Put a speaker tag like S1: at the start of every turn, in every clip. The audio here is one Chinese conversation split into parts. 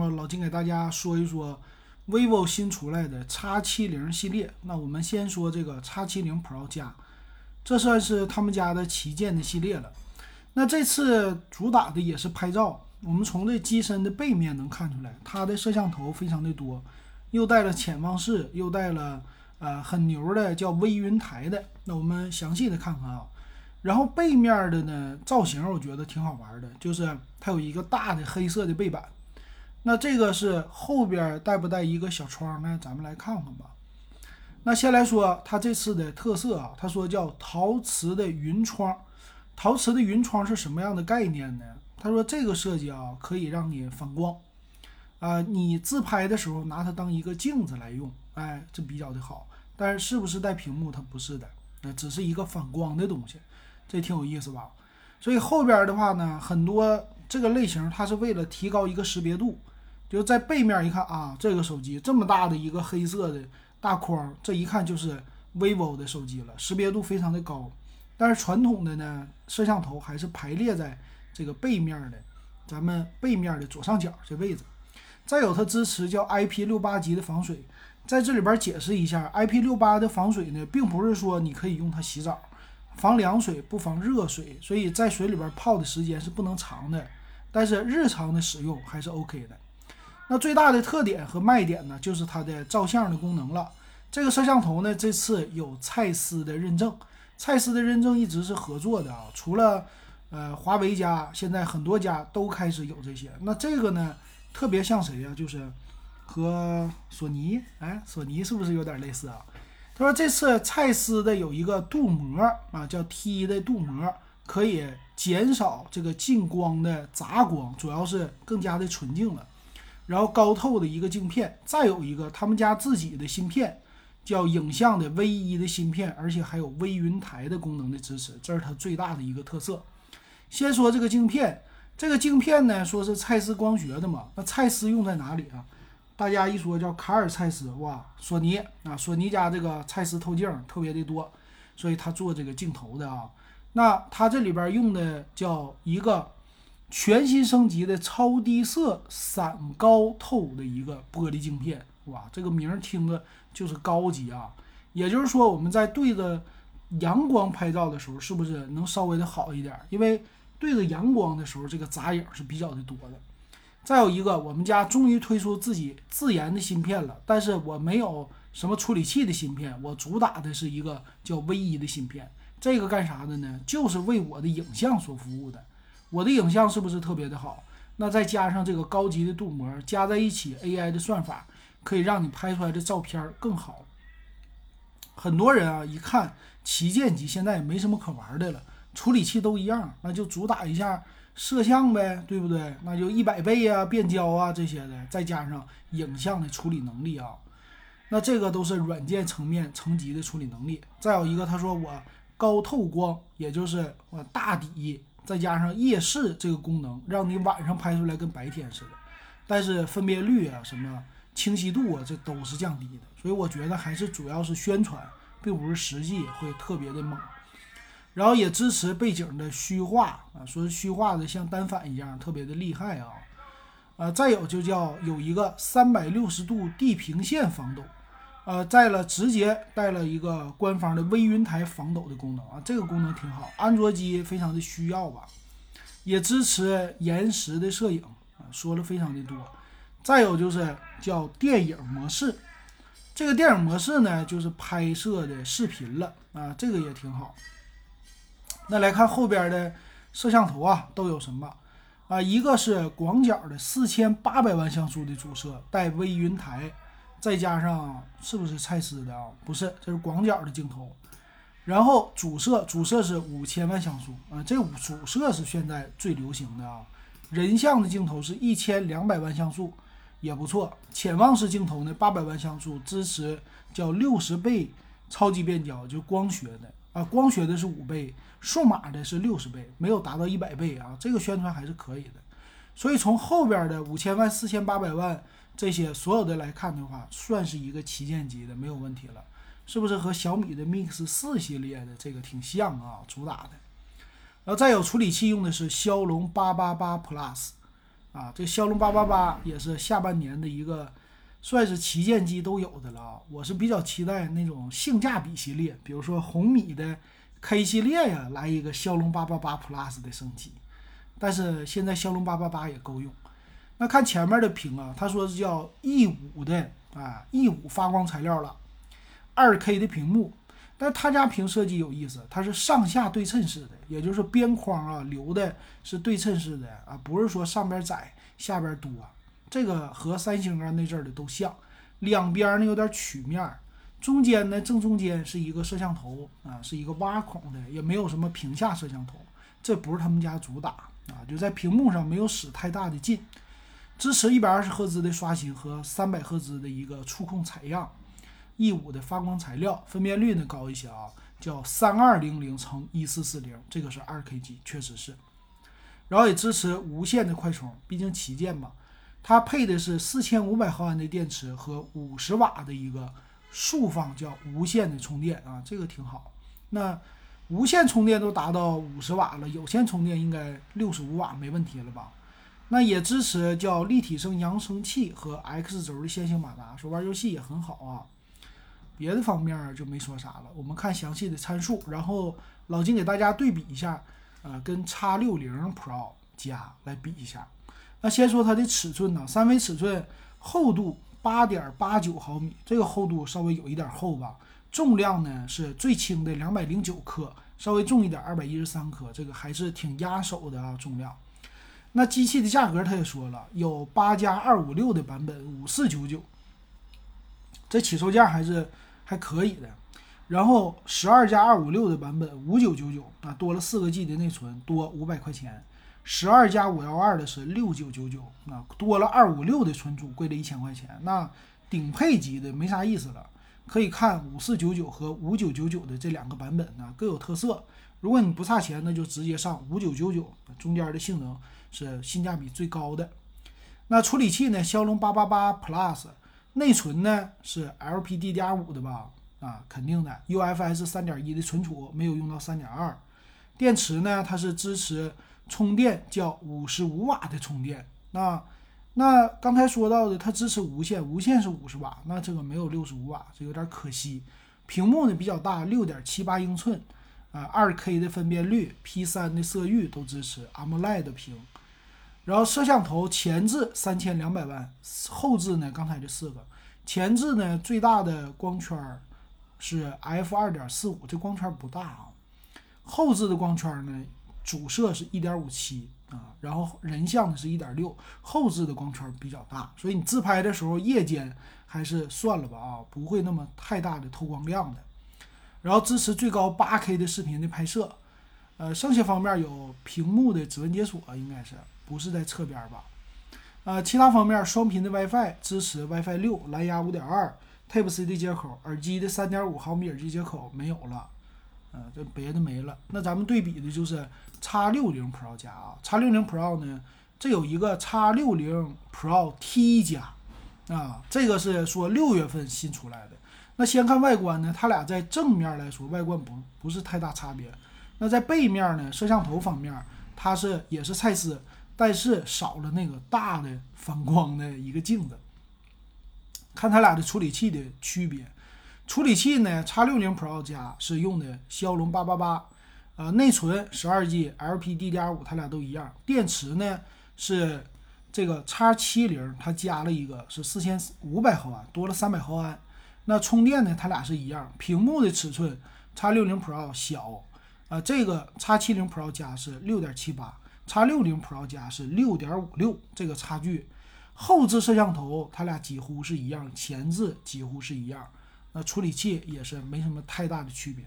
S1: 目，老金给大家说一说 vivo 新出来的 X 七零系列。那我们先说这个 X 七零 Pro 加，这算是他们家的旗舰的系列了。那这次主打的也是拍照，我们从这机身的背面能看出来，它的摄像头非常的多，又带了潜望式，又带了呃很牛的叫微云台的。那我们详细的看看啊。然后背面的呢造型，我觉得挺好玩的，就是它有一个大的黑色的背板。那这个是后边带不带一个小窗呢？咱们来看看吧。那先来说它这次的特色啊，他说叫陶瓷的云窗。陶瓷的云窗是什么样的概念呢？他说这个设计啊，可以让你反光啊，你自拍的时候拿它当一个镜子来用，哎，这比较的好。但是是不是带屏幕？它不是的，那只是一个反光的东西。这挺有意思吧？所以后边的话呢，很多这个类型它是为了提高一个识别度，就在背面一看啊，这个手机这么大的一个黑色的大框，这一看就是 vivo 的手机了，识别度非常的高。但是传统的呢，摄像头还是排列在这个背面的，咱们背面的左上角这位置。再有它支持叫 IP 六八级的防水，在这里边解释一下，IP 六八的防水呢，并不是说你可以用它洗澡。防凉水不防热水，所以在水里边泡的时间是不能长的，但是日常的使用还是 OK 的。那最大的特点和卖点呢，就是它的照相的功能了。这个摄像头呢，这次有蔡司的认证，蔡司的认证一直是合作的啊。除了呃华为家，现在很多家都开始有这些。那这个呢，特别像谁呀？就是和索尼，哎，索尼是不是有点类似啊？他说这次蔡司的有一个镀膜啊，叫 T 的镀膜，可以减少这个进光的杂光，主要是更加的纯净了。然后高透的一个镜片，再有一个他们家自己的芯片，叫影像的 V 一的芯片，而且还有微云台的功能的支持，这是它最大的一个特色。先说这个镜片，这个镜片呢，说是蔡司光学的嘛，那蔡司用在哪里啊？大家一说叫卡尔蔡司，哇，索尼啊，索尼家这个蔡司透镜特别的多，所以他做这个镜头的啊。那他这里边用的叫一个全新升级的超低色散高透的一个玻璃镜片，哇，这个名听着就是高级啊。也就是说，我们在对着阳光拍照的时候，是不是能稍微的好一点？因为对着阳光的时候，这个杂影是比较的多的。再有一个，我们家终于推出自己自研的芯片了，但是我没有什么处理器的芯片，我主打的是一个叫 V 一的芯片。这个干啥的呢？就是为我的影像所服务的。我的影像是不是特别的好？那再加上这个高级的镀膜，加在一起，AI 的算法可以让你拍出来的照片更好。很多人啊，一看旗舰机现在也没什么可玩的了，处理器都一样，那就主打一下。摄像呗，对不对？那就一百倍呀，变焦啊这些的，再加上影像的处理能力啊，那这个都是软件层面层级的处理能力。再有一个，他说我高透光，也就是我大底再加上夜视这个功能，让你晚上拍出来跟白天似的。但是分辨率啊，什么清晰度啊，这都是降低的。所以我觉得还是主要是宣传，并不是实际会特别的猛。然后也支持背景的虚化啊，说虚化的像单反一样，特别的厉害啊。呃，再有就叫有一个三百六十度地平线防抖，呃，在了直接带了一个官方的微云台防抖的功能啊，这个功能挺好，安卓机非常的需要吧。也支持延时的摄影啊，说了非常的多。再有就是叫电影模式，这个电影模式呢，就是拍摄的视频了啊，这个也挺好。那来看后边的摄像头啊，都有什么啊？一个是广角的四千八百万像素的主摄，带微云台，再加上是不是蔡司的啊？不是，这是广角的镜头。然后主摄，主摄是五千万像素啊，这五主摄是现在最流行的啊。人像的镜头是一千两百万像素，也不错。潜望式镜头呢，八百万像素，支持叫六十倍超级变焦，就光学的。啊，光学的是五倍，数码的是六十倍，没有达到一百倍啊。这个宣传还是可以的。所以从后边的五千万、四千八百万这些所有的来看的话，算是一个旗舰机的，没有问题了。是不是和小米的 Mix 四系列的这个挺像啊？主打的。然后再有处理器用的是骁龙八八八 Plus，啊，这骁龙八八八也是下半年的一个算是旗舰机都有的了啊。我是比较期待那种性价比系列，比如说红米的 K 系列呀，来一个骁龙八八八 Plus 的升级。但是现在骁龙八八八也够用。那看前面的屏啊，他说是叫 E 五的啊，E 五发光材料了，二 K 的屏幕。但他家屏设计有意思，它是上下对称式的，也就是边框啊留的是对称式的啊，不是说上边窄下边多。这个和三星啊那阵儿的都像，两边呢有点曲面，中间呢正中间是一个摄像头啊，是一个挖孔的，也没有什么屏下摄像头，这不是他们家主打啊，就在屏幕上没有使太大的劲。支持一百二十赫兹的刷新和三百赫兹的一个触控采样。E 五的发光材料分辨率呢高一些啊，叫三二零零乘一四四零，这个是二 K G，，确实是。然后也支持无线的快充，毕竟旗舰嘛。它配的是四千五百毫安的电池和五十瓦的一个竖放叫无线的充电啊，这个挺好。那无线充电都达到五十瓦了，有线充电应该六十五瓦没问题了吧？那也支持叫立体声扬声器和 X 轴的线性马达，说玩游戏也很好啊。别的方面就没说啥了，我们看详细的参数，然后老金给大家对比一下，呃，跟 X 六零 Pro 加来比一下。那先说它的尺寸呢，三维尺寸，厚度八点八九毫米，这个厚度稍微有一点厚吧。重量呢是最轻的两百零九克，稍微重一点二百一十三克，这个还是挺压手的啊，重量。那机器的价格他也说了，有八加二五六的版本五四九九，这起售价还是。还可以的，然后十二加二五六的版本五九九九啊，多了四个 G 的内存，多五百块钱。十二加五幺二的是六九九九，那多了二五六的存储，贵了一千块钱。那顶配级的没啥意思了，可以看五四九九和五九九九的这两个版本啊，各有特色。如果你不差钱，那就直接上五九九九，中间的性能是性价比最高的。那处理器呢？骁龙八八八 Plus。内存呢是 LPDDR5 的吧？啊，肯定的。UFS 三点一的存储没有用到三点二。电池呢，它是支持充电叫五十五瓦的充电。那那刚才说到的，它支持无线，无线是五十瓦，那这个没有六十五瓦，这有点可惜。屏幕呢比较大，六点七八英寸，啊，二 K 的分辨率，P 三的色域都支持 AMOLED 屏。然后摄像头前置三千两百万，后置呢？刚才这四个，前置呢最大的光圈是 f 二点四五，这光圈不大啊。后置的光圈呢，主摄是一点五七啊，然后人像呢是一点六，后置的光圈比较大，所以你自拍的时候夜间还是算了吧啊，不会那么太大的透光量的。然后支持最高八 K 的视频的拍摄，呃，剩下方面有屏幕的指纹解锁，应该是。不是在侧边吧？呃，其他方面，双频的 WiFi 支持 WiFi 六，蓝牙五点二，Type C 的接口，耳机的三点五毫米耳机接口没有了，嗯，这别的没了。那咱们对比的就是 X 六零 Pro 加啊，，X 六零 Pro 呢，这有一个 X 六零 Pro T 加啊，这个是说六月份新出来的。那先看外观呢，它俩在正面来说外观不不是太大差别。那在背面呢，摄像头方面，它是也是蔡司。但是少了那个大的反光的一个镜子。看它俩的处理器的区别，处理器呢，X 六零 Pro 加是用的骁龙八八八，呃，内存十二 G LPDDR5，它俩都一样。电池呢是这个 X 七零，它加了一个是四千五百毫安，多了三百毫安。那充电呢，它俩是一样。屏幕的尺寸，X 六零 Pro 小，啊，这个 X 七零 Pro 加是六点七八。，x 六零 Pro 加是六点五六，这个差距。后置摄像头它俩几乎是一样，前置几乎是一样。那处理器也是没什么太大的区别。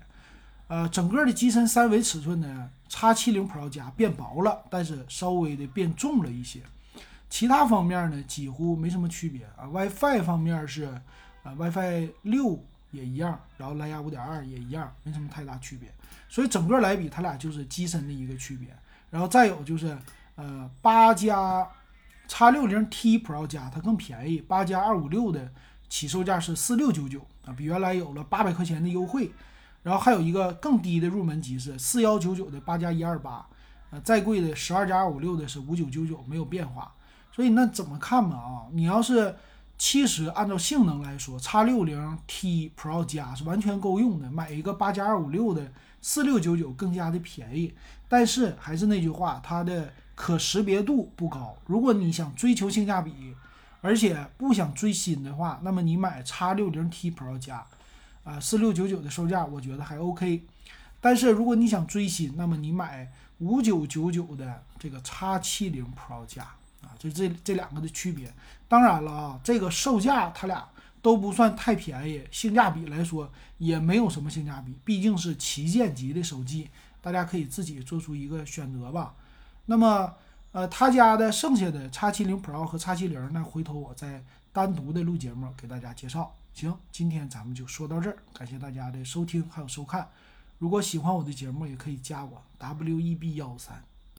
S1: 呃，整个的机身三维尺寸呢，，x 七零 Pro 加变薄了，但是稍微的变重了一些。其他方面呢，几乎没什么区别啊。WiFi 方面是啊，WiFi 六也一样，然后蓝牙五点二也一样，没什么太大区别。所以整个来比，它俩就是机身的一个区别。然后再有就是，呃，八加叉六零 T Pro 加它更便宜，八加二五六的起售价是四六九九啊，比原来有了八百块钱的优惠。然后还有一个更低的入门级是四幺九九的八加一二八，呃，再贵的十二加二五六的是五九九九，没有变化。所以那怎么看嘛啊？你要是其实按照性能来说，叉六零 T Pro 加是完全够用的，买一个八加二五六的四六九九更加的便宜。但是还是那句话，它的可识别度不高。如果你想追求性价比，而且不想追新的话，那么你买叉六零 T Pro 加，啊四六九九的售价，我觉得还 OK。但是如果你想追新，那么你买五九九九的这个叉七零 Pro 加啊，就这这两个的区别。当然了啊，这个售价它俩都不算太便宜，性价比来说也没有什么性价比，毕竟是旗舰级的手机。大家可以自己做出一个选择吧。那么，呃，他家的剩下的叉七零 Pro 和叉七零，那回头我再单独的录节目给大家介绍。行，今天咱们就说到这儿，感谢大家的收听还有收看。如果喜欢我的节目，也可以加我 W E B 幺三。